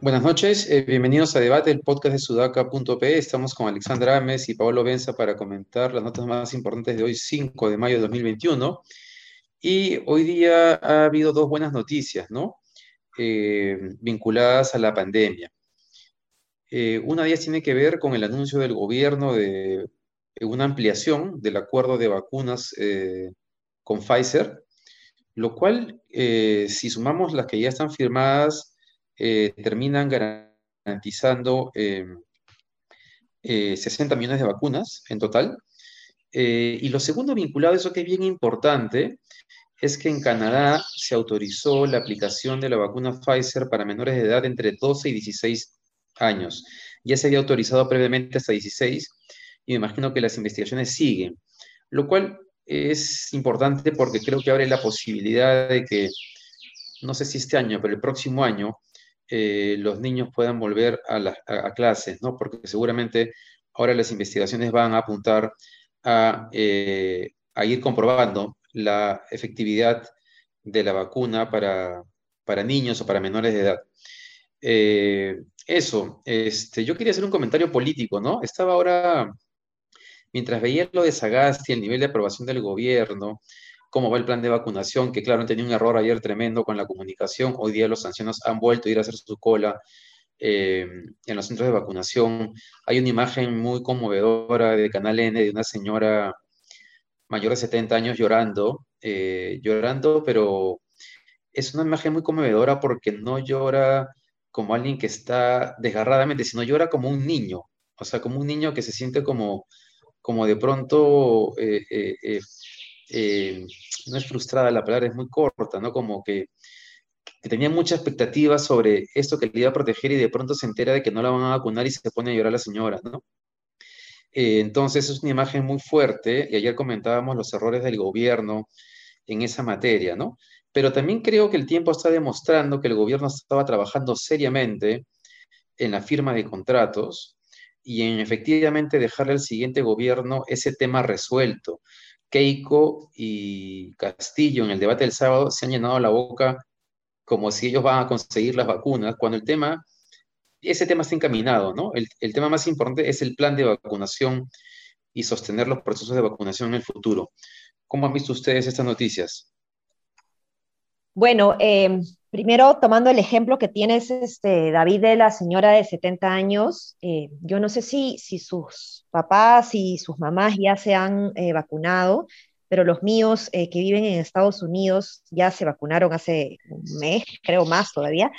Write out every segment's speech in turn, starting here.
Buenas noches, eh, bienvenidos a Debate, el podcast de sudaca.p. Estamos con Alexandra Ames y Pablo Benza para comentar las notas más importantes de hoy, 5 de mayo de 2021. Y hoy día ha habido dos buenas noticias, ¿no? Eh, vinculadas a la pandemia. Eh, una de ellas tiene que ver con el anuncio del gobierno de una ampliación del acuerdo de vacunas con Pfizer, lo cual, si sumamos las que ya están firmadas, eh, terminan garantizando 60 eh, eh, millones de vacunas en total. y lo segundo vinculado a eso que es bien importante es que en Canadá se autorizó la aplicación de la vacuna Pfizer para menores de edad entre 12 y 16 años. Ya se había autorizado previamente hasta 16 y me imagino que las investigaciones siguen, lo cual es importante porque creo que abre la posibilidad de que, no sé si este año, pero el próximo año, eh, los niños puedan volver a, clases, ¿no? Porque seguramente ahora las investigaciones van a apuntar a, eh, ir comprobando la efectividad de la vacuna para, niños o para menores de edad. Eh, eso, este, yo quería hacer un comentario político, ¿no? Estaba ahora, mientras veía lo de Sagasti, el nivel de aprobación del gobierno, cómo va el plan de vacunación, que claro, han tenido un error ayer tremendo con la comunicación. Hoy día los ancianos han vuelto a ir a hacer su cola eh, en los centros de vacunación. Hay una imagen muy conmovedora de Canal N de una señora mayor de 70 años llorando, eh, llorando, pero es una imagen muy conmovedora porque no llora como alguien que está desgarradamente, sino llora como un niño, o sea, como un niño que se siente como, como de pronto eh, eh, no es frustrada la palabra, es muy corta, ¿no? Como que, tenía mucha expectativa sobre esto que le iba a proteger y de pronto se entera de que no la van a vacunar y se pone a llorar la señora, ¿no? Eh, entonces es una imagen muy fuerte y ayer comentábamos los errores del gobierno en esa materia, ¿no? Pero también creo que el tiempo está demostrando que el gobierno estaba trabajando seriamente en la firma de contratos y en efectivamente dejarle al siguiente gobierno ese tema resuelto. Keiko y Castillo en el debate del sábado se han llenado la boca como si ellos van a conseguir las vacunas, cuando el tema, ese tema está encaminado, ¿no? El, tema más importante es el plan de vacunación y sostener los procesos de vacunación en el futuro. ¿Cómo han visto ustedes estas noticias? Bueno, eh, Primero, tomando el ejemplo que tienes, este, David, de la señora de 70 años, eh, yo no sé si, si sus papás y sus mamás ya se han eh, vacunado, pero los míos eh, que viven en Estados Unidos ya se vacunaron hace un mes, creo más todavía,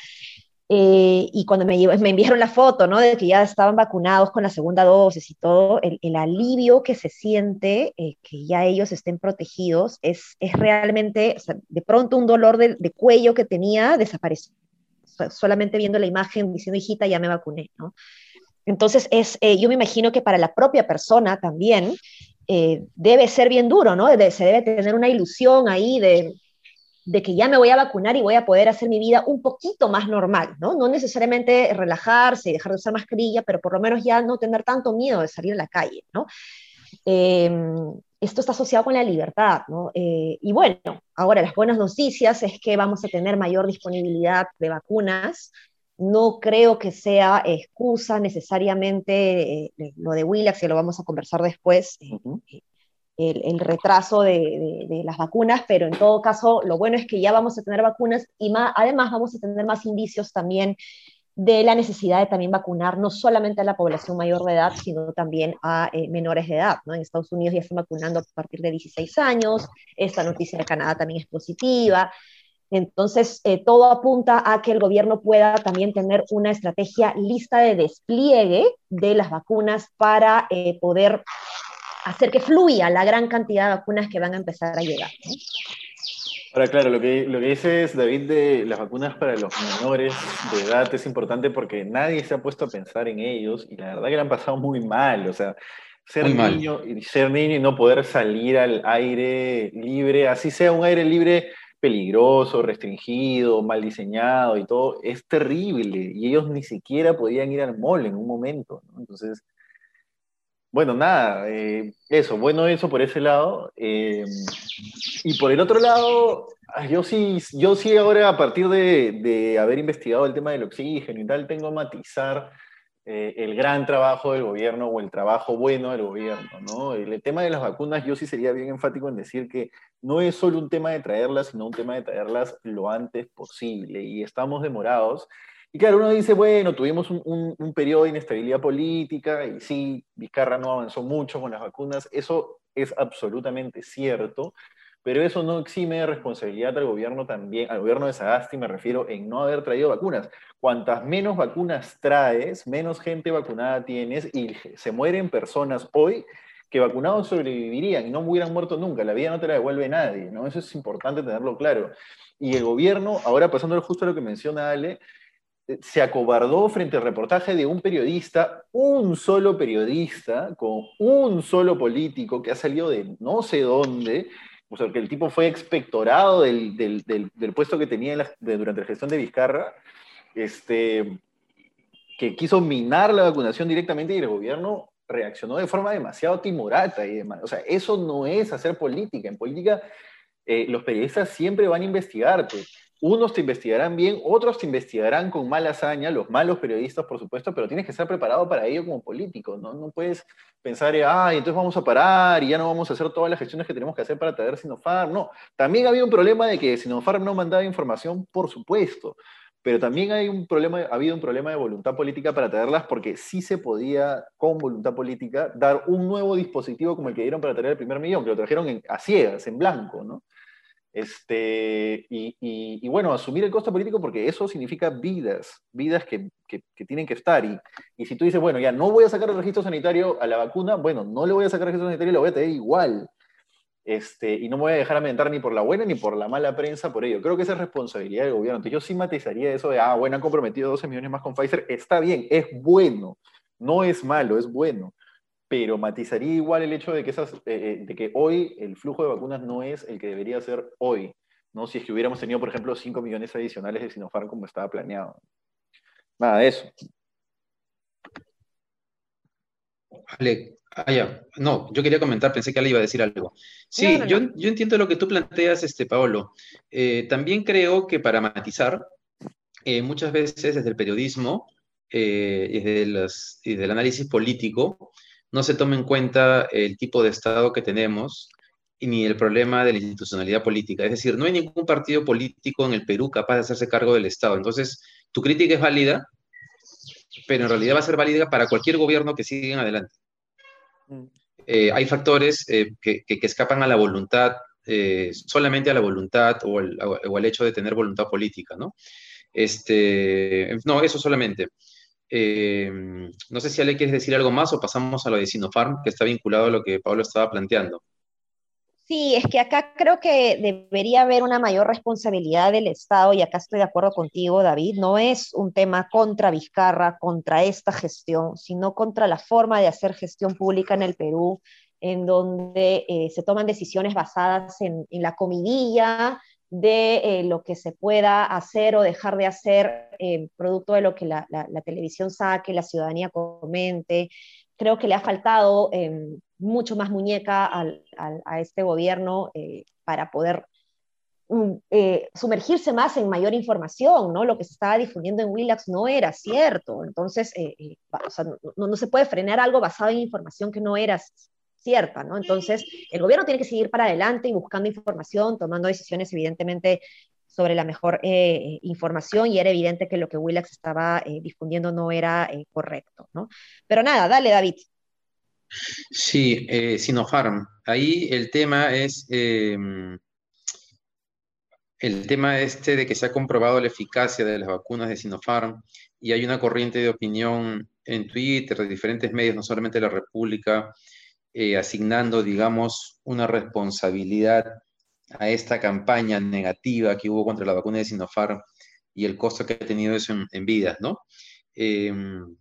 eh, y cuando me, me, enviaron la foto, ¿no? De que ya estaban vacunados con la segunda dosis y todo, el, el alivio que se siente, eh, que ya ellos estén protegidos, es, es realmente, o sea, de pronto un dolor de, de, cuello que tenía desapareció. Solamente viendo la imagen diciendo, hijita, ya me vacuné, ¿no? Entonces, es, eh, yo me imagino que para la propia persona también debe ser bien duro, ¿no? De, se debe tener una ilusión ahí de, de que ya me voy a vacunar y voy a poder hacer mi vida un poquito más normal, ¿no? No necesariamente relajarse y dejar de usar mascarilla, pero por lo menos ya no tener tanto miedo de salir a la calle, ¿no? Em, esto está asociado con la libertad, ¿no? Eh, y bueno, ahora las buenas noticias es que vamos a tener mayor disponibilidad de vacunas. No creo que sea excusa necesariamente eh, lo de Willax, que lo vamos a conversar después, eh, el, retraso de, las vacunas, pero en todo caso lo bueno es que ya vamos a tener vacunas y más, además vamos a tener más indicios también de la necesidad de también vacunar no solamente a la población mayor de edad, sino también a eh, menores de edad. ¿no? En Estados Unidos ya están vacunando a partir de 16 años, esta noticia de Canadá también es positiva. Entonces, eh, todo apunta a que el gobierno pueda también tener una estrategia lista de despliegue de las vacunas para eh, poder hacer que fluya la gran cantidad de vacunas que van a empezar a llegar. Ahora, claro, lo que, lo que dices, David, de las vacunas para los menores de edad es importante porque nadie se ha puesto a pensar en ellos y la verdad que le han pasado muy mal. O sea, ser niño y ser niño y no poder salir al aire libre, así sea un aire libre peligroso, restringido, mal diseñado y todo, es terrible. Y ellos ni siquiera podían ir al mall en un momento. Entonces, bueno, nada, eh, eso, bueno eso por ese lado. Eh, y por el otro lado, ah, yo sí, yo sí ahora a partir de, de haber investigado el tema del oxígeno y tal, tengo a matizar eh, el gran trabajo del gobierno o el trabajo bueno del gobierno. ¿no? El, tema de las vacunas, yo sí sería bien enfático en decir que no es solo un tema de traerlas, sino un tema de traerlas lo antes posible. Y estamos demorados. Y claro, uno dice, bueno, tuvimos un, un periodo de inestabilidad política y sí, Vizcarra no avanzó mucho con las vacunas. Eso es absolutamente cierto pero eso no exime de responsabilidad al gobierno también, al gobierno de Sagasti me refiero en no haber traído vacunas. Cuantas menos vacunas traes, menos gente vacunada tienes y se mueren personas hoy que vacunados sobrevivirían y no hubieran muerto nunca. La vida no te la devuelve nadie, ¿no? Eso es importante tenerlo claro. Y el gobierno, ahora pasándolo justo a lo que menciona Ale, se acobardó frente al reportaje de un periodista, un solo periodista, con un solo político que ha salido de no sé dónde, o sea, que el tipo fue expectorado del, del, puesto que tenía durante la gestión de Vizcarra, este, que quiso minar la vacunación directamente y el gobierno reaccionó de forma demasiado timorata y demás. O sea, eso no es hacer política. En política, eh, los periodistas siempre van a investigarte unos te investigarán bien, otros te investigarán con mala hazaña, los malos periodistas, por supuesto, pero tienes que estar preparado para ello como político, ¿no? No puedes pensar, ay, entonces vamos a parar y ya no vamos a hacer todas las gestiones que tenemos que hacer para traer Sinopharm. No, también había un problema de que Sinopharm no mandaba información, por supuesto, pero también hay un problema, ha habido un problema de voluntad política para traerlas porque sí se podía, con voluntad política, dar un nuevo dispositivo como el que dieron para traer el primer millón, que lo trajeron a ciegas, en blanco, ¿no? Este, y, bueno, asumir el costo político porque eso significa vidas, vidas que, tienen que estar. Y, y, si tú dices, bueno, ya no voy a sacar el registro sanitario a la vacuna, bueno, no le voy a sacar el registro sanitario y lo voy a tener igual. Este, y no me voy a dejar amentar ni por la buena ni por la mala prensa por ello. Creo que esa es responsabilidad del gobierno. Entonces yo sí matizaría eso de, ah, bueno, han comprometido 12 millones más con Pfizer. Está bien, es bueno, no es malo, es bueno pero matizaría igual el hecho de que, esas, eh, eh, de que hoy el flujo de vacunas no es el que debería ser hoy, ¿no? Si es que hubiéramos tenido, por ejemplo, 5 millones adicionales de Sinopharm como estaba planeado. Nada de eso. Ale, ah, ya. No, yo quería comentar, pensé que Ale iba a decir algo. Sí, Yo, yo, entiendo lo que tú planteas, este, Paolo. Eh, también creo que para matizar, muchas veces desde el periodismo y desde el análisis político, no se toma en cuenta el tipo de Estado que tenemos ni el problema de la institucionalidad política. Es decir, no hay ningún partido político en el Perú capaz de hacerse cargo del Estado. Entonces, tu crítica es válida, pero en realidad va a ser válida para cualquier gobierno que siga en adelante. Mm. Eh, hay factores eh, que, escapan a la voluntad, eh, solamente a la voluntad o, o, al hecho de tener voluntad política, ¿no? Este, no, eso solamente. Eh, no sé si Ale quieres decir algo más o pasamos a lo de Sinopharm, que está vinculado a lo que Pablo estaba planteando. Sí, es que acá creo que debería haber una mayor responsabilidad del Estado, y acá estoy de acuerdo contigo, David, no es un tema contra Vizcarra, contra esta gestión, sino contra la forma de hacer gestión pública en el Perú, en donde eh, se toman decisiones basadas en, en la comidilla, de eh, lo que se pueda hacer o dejar de hacer eh, producto de lo que la, televisión saque, la ciudadanía comente. Creo que le ha faltado em, mucho más muñeca a este gobierno eh, para poder mm, sumergirse más en mayor información, ¿no? Lo que se estaba difundiendo en Willax no era cierto. Entonces, no, no, se puede frenar algo basado en información que no era cierta, ¿no? Entonces, el gobierno tiene que seguir para adelante y buscando información, tomando decisiones, evidentemente, sobre la mejor eh, información y era evidente que lo que Willax estaba eh, difundiendo no era eh, correcto, ¿no? Pero nada, dale, David. Sí, Sinopharm. Ahí el tema es em, el tema este de que se ha comprobado la eficacia de las vacunas de Sinopharm y hay una corriente de opinión en Twitter, de diferentes medios, no solamente de la República, eh, asignando, digamos, una responsabilidad a esta campaña negativa que hubo contra la vacuna de Sinopharm y el costo que ha tenido eso en, vidas, ¿no? Em,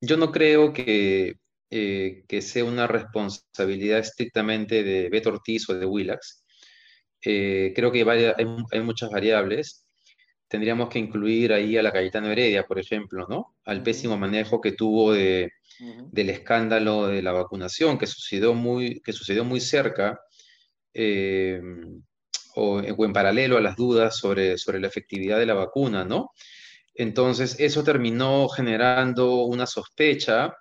yo no creo que, eh, que sea una responsabilidad estrictamente de Beto Ortiz o de Willax. eh, creo que hay, muchas variables. Tendríamos que incluir ahí a la Cayetano Heredia, por ejemplo, ¿no? Al pésimo manejo que tuvo de, del escándalo de la vacunación, que sucedió muy, que sucedió muy cerca eh, o, en paralelo a las dudas sobre, sobre la efectividad de la vacuna, ¿no? Entonces, eso terminó generando una sospecha,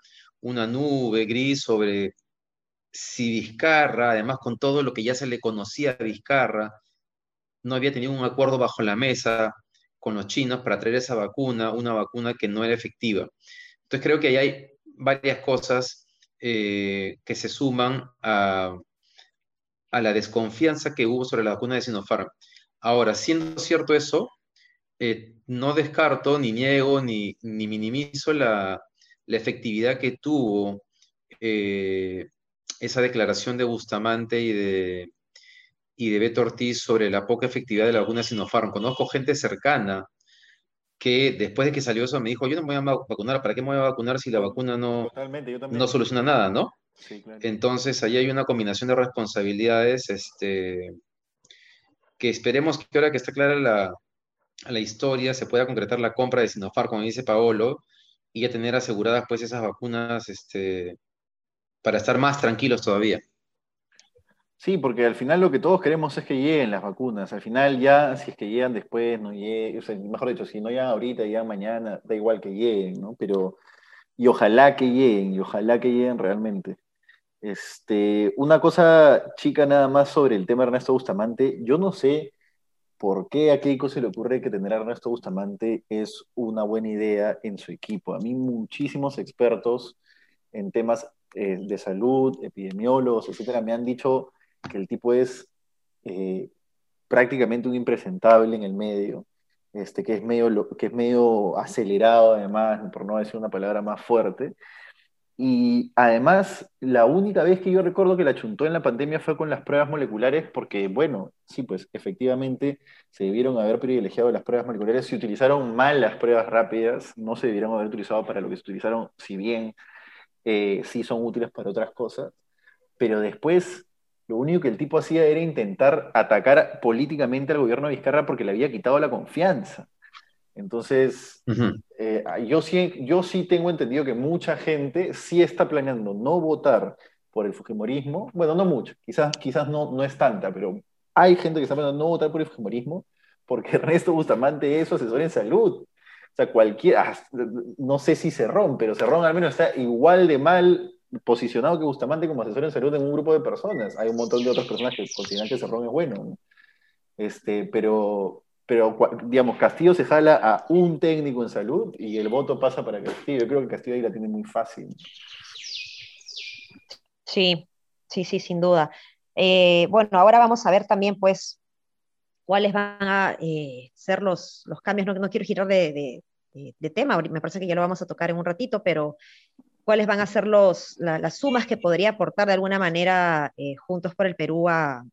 una nube gris sobre si Vizcarra, además con todo lo que ya se le conocía a Vizcarra, no había tenido un acuerdo bajo la mesa con los chinos para traer esa vacuna, una vacuna que no era efectiva. Entonces creo que ahí hay varias cosas eh, que se suman a, la desconfianza que hubo sobre la vacuna de Sinopharm. Ahora, siendo cierto eso, eh, no descarto, ni niego, ni, minimizo la, efectividad que tuvo eh, esa declaración de Bustamante y de, y de Beto Ortiz sobre la poca efectividad de la vacuna Sinopharm. Conozco gente cercana que después de que salió eso me dijo, yo no me voy a vacunar, ¿para qué me voy a vacunar si la vacuna no, no soluciona nada, ¿no? Entonces, ahí hay una combinación de responsabilidades este, que esperemos que ahora que está clara la, la historia se pueda concretar la compra de Sinopharm, como dice Paolo, y ya tener aseguradas pues esas vacunas este, para estar más tranquilos todavía. Sí, porque al final lo que todos queremos es que lleguen las vacunas. Al final ya, si es que llegan después, no lleguen, o sea, mejor dicho, si no llegan ahorita, llegan mañana, da igual que lleguen, ¿no? Pero, y ojalá que lleguen, y ojalá que lleguen realmente. Este, una cosa chica nada más sobre el tema de Ernesto Bustamante. Yo no sé por qué a Keiko se le ocurre que tener a Ernesto Bustamante es una buena idea en su equipo. A mí muchísimos expertos en temas eh, de salud, epidemiólogos, etcétera, me han dicho que el tipo es eh, prácticamente un impresentable en el medio, este, que, es medio, que es medio acelerado además, por no decir una palabra más fuerte. Y además, la única vez que yo recuerdo que la chuntó en la pandemia fue con las pruebas moleculares, porque, bueno, sí, pues efectivamente se debieron haber privilegiado las pruebas moleculares, se utilizaron mal las pruebas rápidas, no se debieron haber utilizado para lo que se utilizaron, si bien eh, sí son útiles para otras cosas, pero después lo único que el tipo hacía era intentar atacar políticamente al gobierno de Vizcarra porque le había quitado la confianza. Entonces, eh, yo, sí, yo sí tengo entendido que mucha gente sí está planeando no votar por el Fujimorismo. Bueno, no mucho, quizás, quizás no, no es tanta, pero hay gente que está planeando no votar por el Fujimorismo porque Ernesto Bustamante es su asesor en salud. O sea, cualquier, ah, no sé si Cerrón, pero Cerrón al menos está igual de mal posicionado que Bustamante como asesor en salud en un grupo de personas. Hay un montón de otras personas que consideran que Cerrón es bueno. Este, pero, pero, digamos, Castillo se jala a un técnico en salud y el voto pasa para Castillo. Yo creo que Castillo ahí la tiene muy fácil. Sí, sí, sí, sin duda. Eh, bueno, ahora vamos a ver también, pues, cuáles van a eh, ser los, los cambios. No, no quiero girar de, de, tema, me parece que ya lo vamos a tocar en un ratito, pero cuáles van a ser los, las sumas que podría aportar de alguna manera eh, Juntos por el Perú a,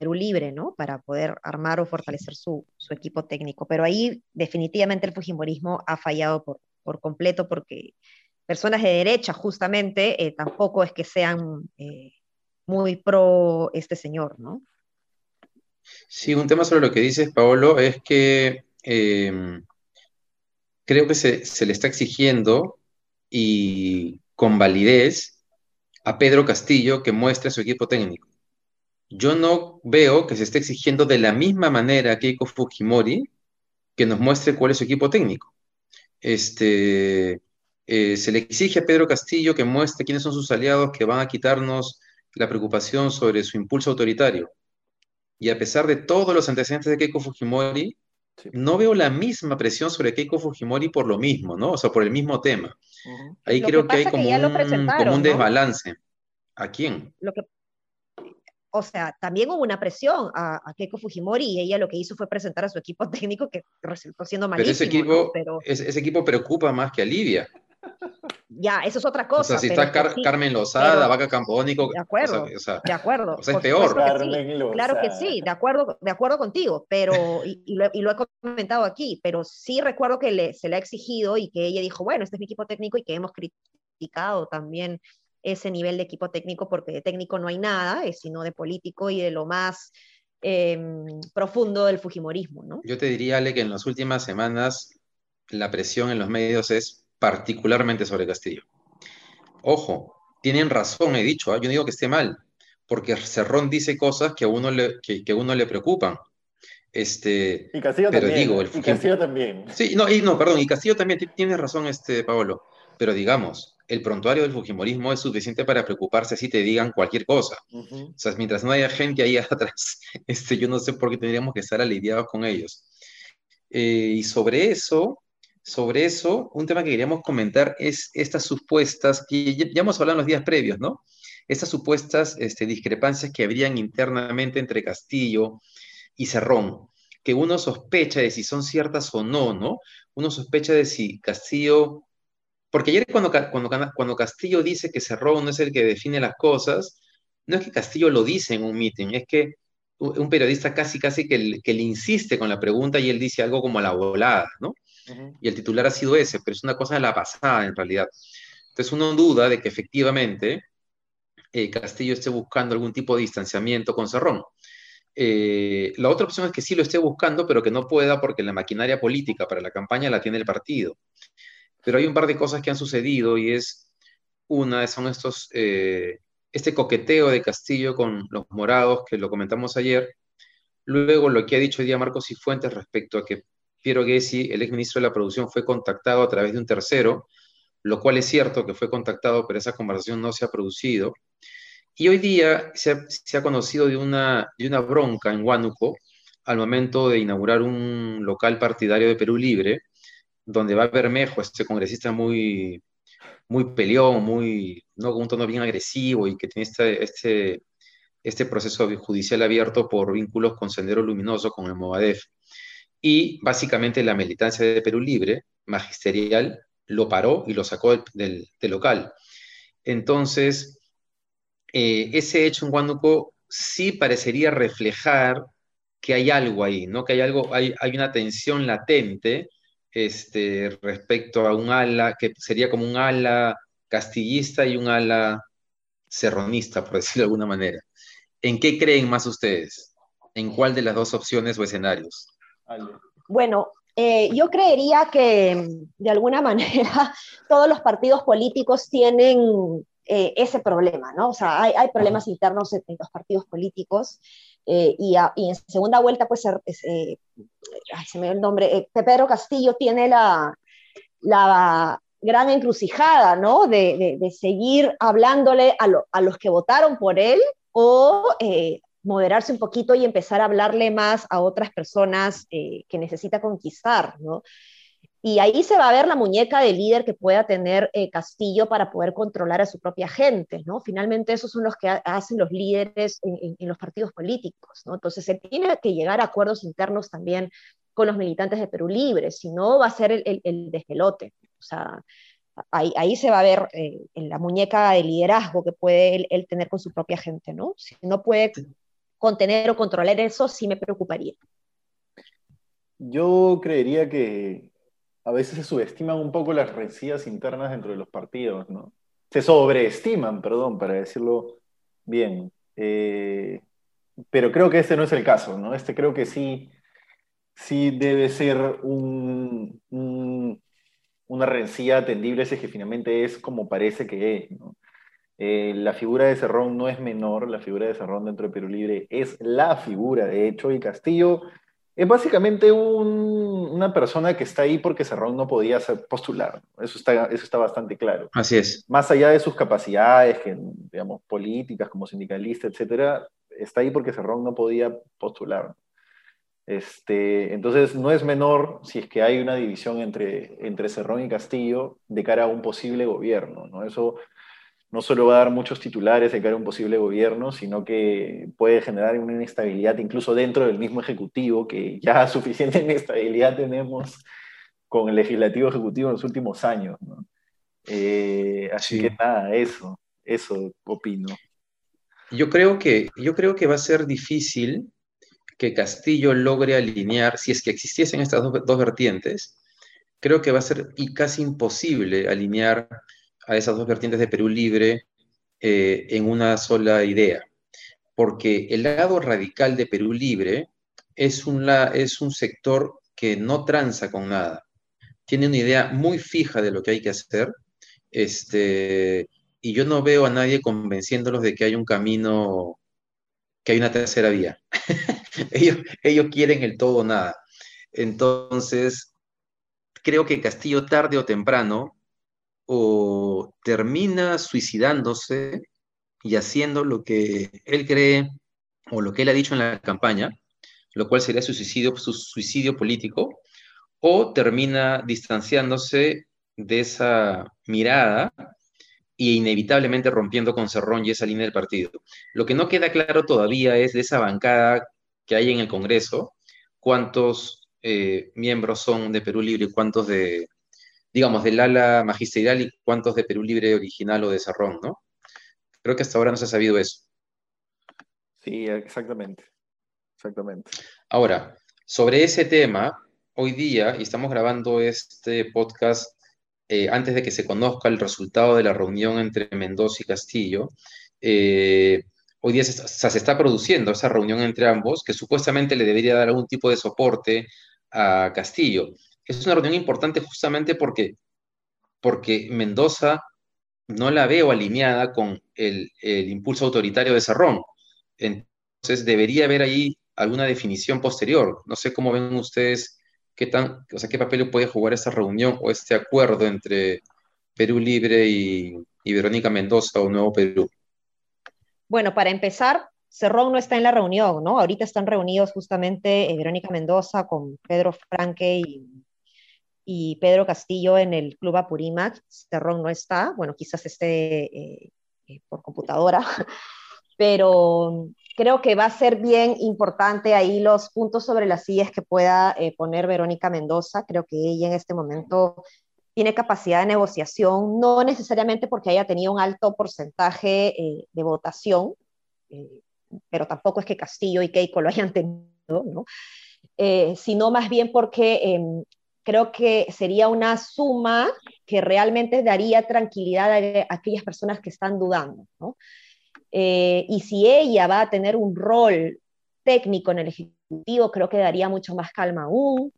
Perú Libre, ¿no? Para poder armar o fortalecer su, su, equipo técnico. Pero ahí definitivamente el Fujimorismo ha fallado por, por completo porque personas de derecha justamente eh, tampoco es que sean muy pro este señor, ¿no? Sí, un tema sobre lo que dices, Paolo, es que creo que se, le está exigiendo y con validez a Pedro Castillo que muestre su equipo técnico. Yo no veo que se esté exigiendo de la misma manera a Keiko Fujimori que nos muestre cuál es su equipo técnico. Este, eh, se le exige a Pedro Castillo que muestre quiénes son sus aliados que van a quitarnos la preocupación sobre su impulso autoritario. Y a pesar de todos los antecedentes de Keiko Fujimori, no veo la misma presión sobre Keiko Fujimori por lo mismo, ¿no? O sea, por el mismo tema. Ahí creo que hay como, un, desbalance. ¿A quién? Lo que, o sea, también hubo una presión a, Keiko Fujimori y ella lo que hizo fue presentar a su equipo técnico que resultó siendo malísimo. Pero ese equipo, Pero... ese equipo preocupa más que a Livia. Ya, eso es otra cosa. O sea, si está Carmen Lozada, Vaca Campónico. De acuerdo. O sea, de acuerdo. O sea, es peor. claro que sí, de acuerdo, de acuerdo contigo, pero, y, lo, he comentado aquí, pero sí recuerdo que le, se le ha exigido y que ella dijo, bueno, este es mi equipo técnico y que hemos criticado también ese nivel de equipo técnico, porque de técnico no hay nada, sino de político y de lo más em, profundo del Fujimorismo. ¿no? Yo te diría, Ale, que en las últimas semanas la presión en los medios es particularmente sobre Castillo. Ojo, tienen razón, he dicho, ¿ah? yo no digo que esté mal, porque Cerrón dice cosas que a uno le, que, uno le preocupan. Este, y Castillo pero también. Digo, el y Castillo también. Sí, no, y no, perdón, y Castillo también, tiene razón, este, Pablo. Pero digamos, el prontuario del Fujimorismo es suficiente para preocuparse si te digan cualquier cosa. O sea, mientras no haya gente ahí atrás, este, yo no sé por qué tendríamos que estar aliviados con ellos. Eh, y sobre eso, sobre eso, un tema que queríamos comentar es estas supuestas, que ya, hemos hablado en los días previos, ¿no? Estas supuestas este, discrepancias que habrían internamente entre Castillo y Cerrón, que uno sospecha de si son ciertas o no, ¿no? Uno sospecha de si Castillo, porque ayer cuando, cuando, cuando Castillo dice que Cerrón no es el que define las cosas, no es que Castillo lo dice en un meeting, es que un periodista casi, casi que, que le insiste con la pregunta y él dice algo como a la volada, ¿no? Y el titular ha sido ese, pero es una cosa de la pasada en realidad. Entonces uno duda de que efectivamente eh, Castillo esté buscando algún tipo de distanciamiento con Cerrón. Eh, la otra opción es que sí lo esté buscando, pero que no pueda porque la maquinaria política para la campaña la tiene el partido. Pero hay un par de cosas que han sucedido y es una, son estos, eh, este coqueteo de Castillo con los morados que lo comentamos ayer. Luego lo que ha dicho hoy día Marcos y Fuentes respecto a que Piero Gessi, el exministro de la Producción, fue contactado a través de un tercero, lo cual es cierto que fue contactado, pero esa conversación no se ha producido. Y hoy día se ha, conocido de una, de una bronca en Huánuco al momento de inaugurar un local partidario de Perú Libre, donde va Bermejo, este congresista muy, muy peleón, muy, ¿no? con un tono bien agresivo y que tiene este, este, este proceso judicial abierto por vínculos con Sendero Luminoso, con el Movadef y básicamente la militancia de Perú Libre, magisterial, lo paró y lo sacó del, local. Entonces, eh, ese hecho en Huánuco sí parecería reflejar que hay algo ahí, ¿no? Que hay algo, hay, hay una tensión latente este, respecto a un ala que sería como un ala castillista y un ala serronista, por decirlo de alguna manera. ¿En qué creen más ustedes? ¿En cuál de las dos opciones o escenarios? Bueno, eh, yo creería que de alguna manera todos los partidos políticos tienen eh, ese problema, ¿no? O sea, hay, problemas internos en, los partidos políticos eh, y, en segunda vuelta, pues, ay, se me dio el nombre, Pedro Castillo tiene la, la gran encrucijada, ¿no? De, seguir hablándole a, a, los que votaron por él o moderarse un poquito y empezar a hablarle más a otras personas eh, que necesita conquistar, ¿no? Y ahí se va a ver la muñeca de líder que pueda tener eh, Castillo para poder controlar a su propia gente, ¿no? Finalmente esos son los que hacen los líderes en, los partidos políticos, ¿no? Entonces se tiene que llegar a acuerdos internos también con los militantes de Perú Libre, si no va a ser el, el, despelote. O sea, ahí, ahí, se va a ver eh, la muñeca de liderazgo que puede él, él, tener con su propia gente, ¿no? Si no puede contener o controlar eso, sí me preocuparía. Yo creería que a veces se subestiman un poco las rencillas internas dentro de los partidos, ¿no? Se sobreestiman, perdón, para decirlo bien. Eh, pero creo que este no es el caso, ¿no? Este creo que sí, sí debe ser un, una rencilla atendible, ese que finalmente es como parece que es, ¿no? Eh, la figura de Cerrón no es menor, la figura de Cerrón dentro de Perú Libre es la figura, de hecho, y Castillo es básicamente una persona que está ahí porque Cerrón no podía ser postular. Eso está, eso está bastante claro. Así es. Más allá de sus capacidades, que, digamos, políticas, como sindicalista, etcétera, está ahí porque Cerrón no podía postular. Este, entonces, no es menor si es que hay una división entre, entre Cerrón y Castillo de cara a un posible gobierno. ¿no? Eso no solo va a dar muchos titulares de cara a un posible gobierno, sino que puede generar una inestabilidad incluso dentro del mismo Ejecutivo, que ya suficiente inestabilidad tenemos con el legislativo ejecutivo en los últimos años. Eh, así que nada, eso, eso opino. Yo creo, que, yo creo que va a ser difícil que Castillo logre alinear, si es que existiesen estas dos, dos vertientes, creo que va a ser y casi imposible alinear a esas dos vertientes de Perú Libre eh, en una sola idea, porque el lado radical de Perú Libre es un, es un sector que no tranza con nada, tiene una idea muy fija de lo que hay que hacer, este, y yo no veo a nadie convenciéndolos de que hay un camino, que hay una tercera vía. ellos, ellos quieren el todo o nada. Entonces, creo que Castillo tarde o temprano o termina suicidándose y haciendo lo que él cree o lo que él ha dicho en la campaña, lo cual sería su suicidio, su suicidio político, o termina distanciándose de esa mirada e inevitablemente rompiendo con Cerrón y esa línea del partido. Lo que no queda claro todavía es de esa bancada que hay en el Congreso, cuántos eh, miembros son de Perú Libre y cuántos de, digamos, del ala magisterial y cuántos de Perú Libre original o de Cerrón, ¿no? Creo que hasta ahora no se ha sabido eso. Sí, exactamente. Exactamente. Ahora, sobre ese tema, hoy día, y estamos grabando este podcast eh, antes de que se conozca el resultado de la reunión entre Mendoza y Castillo, eh, hoy día se, se, está produciendo esa reunión entre ambos, que supuestamente le debería dar algún tipo de soporte a Castillo. Es una reunión importante justamente porque, porque Mendoza no la veo alineada con el, impulso autoritario de Cerrón. Entonces debería haber ahí alguna definición posterior. No sé cómo ven ustedes qué tan, o sea, qué papel puede jugar esta reunión o este acuerdo entre Perú Libre y, y Verónica Mendoza o Nuevo Perú. Bueno, para empezar, Cerrón no está en la reunión, ¿no? Ahorita están reunidos justamente eh, Verónica Mendoza con Pedro Franque y, Pedro Castillo en el Club Apurímac. Cerrón no está, bueno, quizás esté eh, eh, por computadora, pero creo que va a ser bien importante ahí los puntos sobre las sillas que pueda poner Verónica Mendoza. Creo que ella en este momento tiene capacidad de negociación, no necesariamente porque haya tenido un alto porcentaje de votación, pero tampoco es que Castillo y Keiko lo hayan tenido, ¿no? Eh, sino más bien porque em, creo que sería una suma que realmente daría tranquilidad a, aquellas personas que están dudando, ¿no? Eh, y si ella va a tener un rol técnico en el Ejecutivo, creo que daría mucho más calma aún.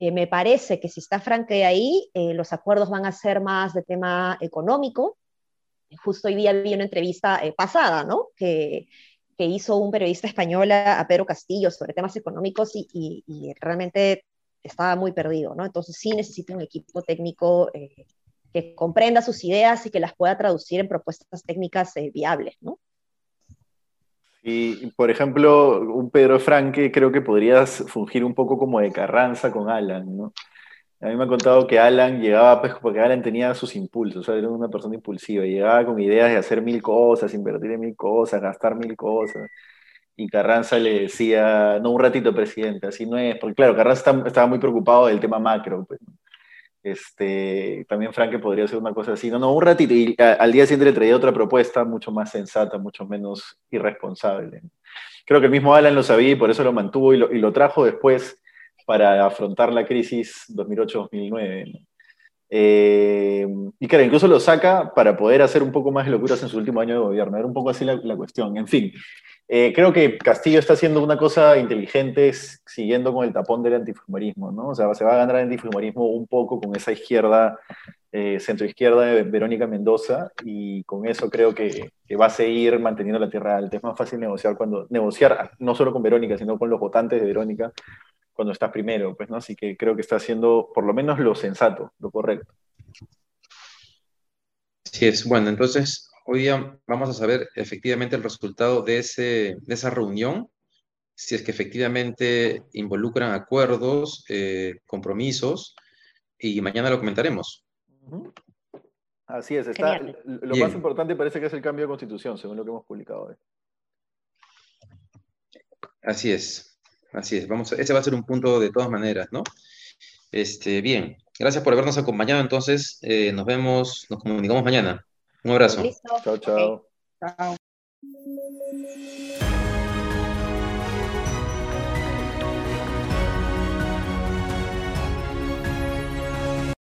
Eh, me parece que si está Franque ahí, los acuerdos van a ser más de tema económico. Justo hoy día vi una entrevista pasada, ¿no? Que que hizo un periodista español a, Pedro Castillo sobre temas económicos y, realmente estaba muy perdido, ¿no? Entonces sí necesita un equipo técnico eh, que comprenda sus ideas y que las pueda traducir en propuestas técnicas eh, viables, ¿no? Y, por ejemplo, un Pedro Franque creo que podrías fungir un poco como de Carranza con Alan, ¿no? A mí me ha contado que Alan llegaba, pues, porque Alan tenía sus impulsos, o sea, era una persona impulsiva, llegaba con ideas de hacer mil cosas, invertir en mil cosas, gastar mil cosas. Y Carranza le decía, no, un ratito, presidente, así no es, porque claro, Carranza estaba muy preocupado del tema macro, pues. Este, también Franke podría hacer una cosa así, no, no, un ratito, y al día siguiente le traía otra propuesta mucho más sensata, mucho menos irresponsable. Creo que el mismo Alan lo sabía y por eso lo mantuvo y lo, y lo trajo después para afrontar la crisis 2008-2009. Eh, y claro, incluso lo saca para poder hacer un poco más de locuras en su último año de gobierno. Era un poco así la, cuestión. En fin, eh, creo que Castillo está haciendo una cosa inteligente siguiendo con el tapón del antifumarismo, ¿no? O sea, se va a ganar el antifumarismo un poco con esa izquierda, eh, centroizquierda de Verónica Mendoza, y con eso creo que, que, va a seguir manteniendo la tierra alta. Es más fácil negociar cuando negociar no solo con Verónica, sino con los votantes de Verónica cuando estás primero, pues, ¿no? Así que creo que está haciendo por lo menos lo sensato, lo correcto. Sí es. Bueno, entonces hoy día vamos a saber efectivamente el resultado de, ese, de esa reunión, si es que efectivamente involucran acuerdos, eh, compromisos, y mañana lo comentaremos. Así es, está, lo más importante parece que es el cambio de constitución, según lo que hemos publicado hoy. Así es. Así es, vamos, ese va a ser un punto de todas maneras, ¿no? Este, bien, gracias por habernos acompañado. Entonces, eh, nos vemos, nos comunicamos mañana. Un abrazo. Chao, chao. Chao.